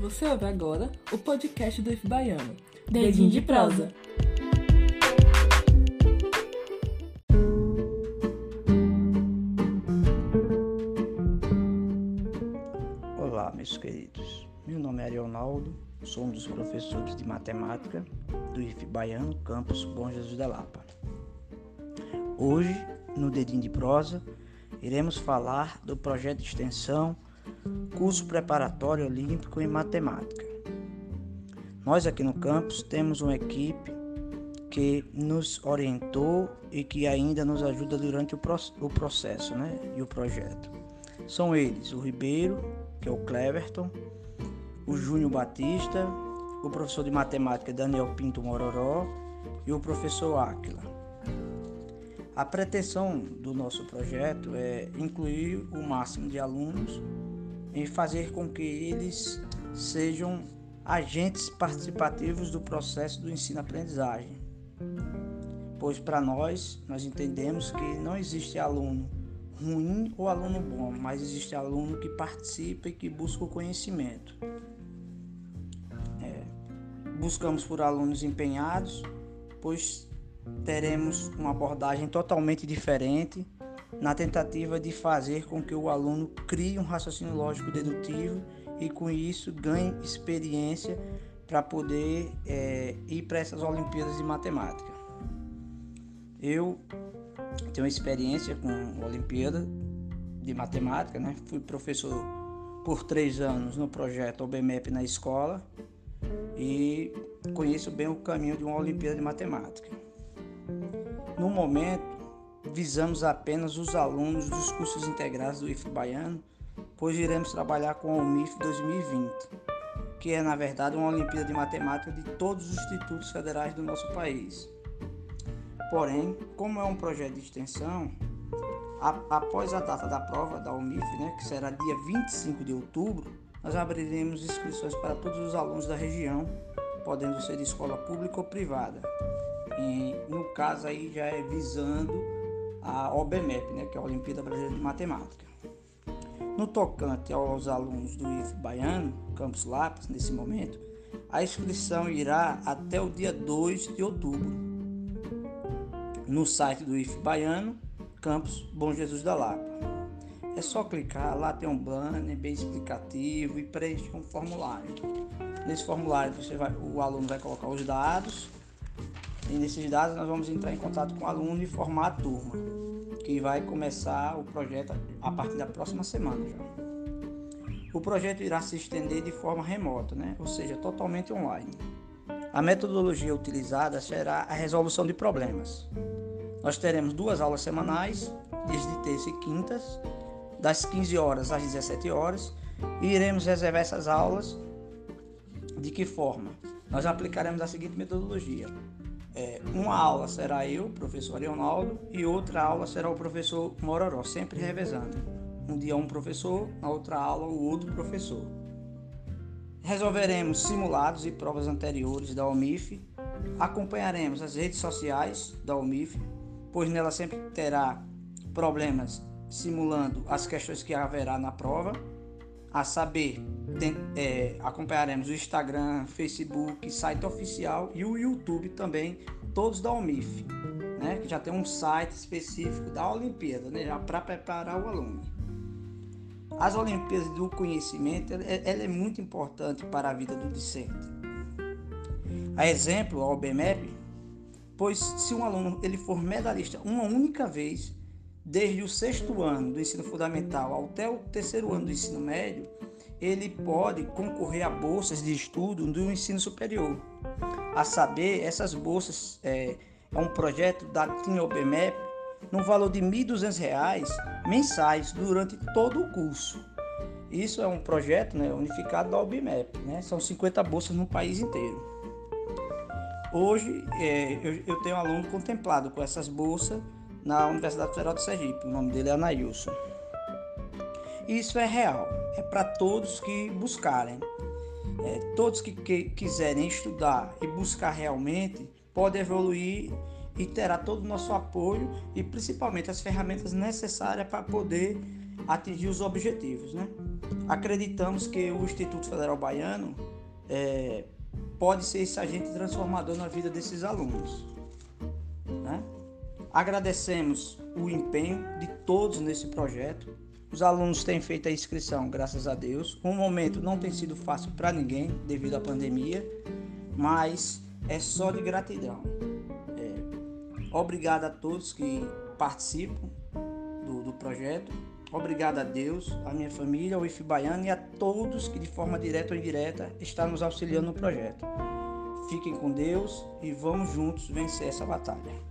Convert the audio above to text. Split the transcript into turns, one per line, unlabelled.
Você ouve agora o podcast do IF Baiano.
Dedinho de prosa.
Olá, meus queridos. Meu nome é Arionaldo, sou um dos professores de matemática do IF Baiano, campus Bom Jesus da Lapa. Hoje, no Dedinho de Prosa, iremos falar do projeto de extensão Curso Preparatório Olímpico em Matemática. Nós aqui no campus temos uma equipe que nos orientou e que ainda nos ajuda durante o processo né, e o projeto. São eles o Ribeiro, que é o Cleverton, o Júnior Batista, o professor de matemática Daniel Pinto Mororó e o professor Áquila. A pretensão do nosso projeto é incluir o máximo de alunos em fazer com que eles sejam agentes participativos do processo do ensino-aprendizagem. Pois para nós, nós entendemos que não existe aluno ruim ou aluno bom, mas existe aluno que participa e que busca o conhecimento. É, buscamos por alunos empenhados, pois teremos uma abordagem totalmente diferente na tentativa de fazer com que o aluno crie um raciocínio lógico dedutivo e com isso ganhe experiência para poder é, ir para essas Olimpíadas de Matemática. Eu tenho experiência com Olimpíada de Matemática, né? fui professor por três anos no projeto OBMEP na escola e conheço bem o caminho de uma Olimpíada de Matemática. No momento, visamos apenas os alunos dos cursos integrados do IF Baiano, pois iremos trabalhar com a UMIF 2020, que é na verdade uma Olimpíada de Matemática de todos os institutos federais do nosso país. Porém, como é um projeto de extensão, a, após a data da prova da UMIF, né, que será dia 25 de outubro, nós abriremos inscrições para todos os alunos da região, podendo ser de escola pública ou privada. E no caso aí já é visando a OBMEP, né, que é a Olimpíada Brasileira de Matemática. No tocante aos alunos do IF Baiano, Campus Lápis, nesse momento, a inscrição irá até o dia 2 de outubro no site do IF Baiano, Campus Bom Jesus da Lapa. É só clicar, lá tem um banner bem explicativo e preencher um formulário. Nesse formulário você vai, o aluno vai colocar os dados e nesses dados nós vamos entrar em contato com o aluno e formar a turma, que vai começar o projeto a partir da próxima semana já. O projeto irá se estender de forma remota, né? ou seja, totalmente online. A metodologia utilizada será a resolução de problemas. Nós teremos duas aulas semanais, dias de terça e quintas, das 15 horas às 17 horas, e iremos reservar essas aulas de que forma? Nós aplicaremos a seguinte metodologia: é, uma aula será eu, professor Leonaldo, e outra aula será o professor Mororó, sempre revezando. Um dia um professor, na outra aula o outro professor. Resolveremos simulados e provas anteriores da OMIF, acompanharemos as redes sociais da OMIF, pois nela sempre terá problemas simulando as questões que haverá na prova. A saber, tem, é, acompanharemos o Instagram, Facebook, site oficial e o YouTube também, todos da OMIF, né, que já tem um site específico da Olimpíada, né, para preparar o aluno. As Olimpíadas do Conhecimento ela, ela é muito importante para a vida do discente. A exemplo, a OBMEP, pois se um aluno ele for medalhista uma única vez, desde o sexto ano do ensino fundamental até o terceiro ano do ensino médio, ele pode concorrer a bolsas de estudo do ensino superior. A saber, essas bolsas é, é um projeto da TINOBMEP no valor de R$ 1.200 mensais durante todo o curso. Isso é um projeto né, unificado da OBMEP, né? são 50 bolsas no país inteiro. Hoje é, eu, eu tenho um aluno contemplado com essas bolsas na Universidade Federal de Sergipe. O nome dele é Anailson. Isso é real, é para todos que buscarem. É, todos que, que quiserem estudar e buscar realmente podem evoluir e terá todo o nosso apoio e principalmente as ferramentas necessárias para poder atingir os objetivos. Né? Acreditamos que o Instituto Federal Baiano é, pode ser esse agente transformador na vida desses alunos. Agradecemos o empenho de todos nesse projeto. Os alunos têm feito a inscrição, graças a Deus. O momento não tem sido fácil para ninguém devido à pandemia, mas é só de gratidão. É, obrigado a todos que participam do, do projeto. Obrigado a Deus, a minha família, ao IF Baiano e a todos que de forma direta ou indireta estão nos auxiliando no projeto. Fiquem com Deus e vamos juntos vencer essa batalha.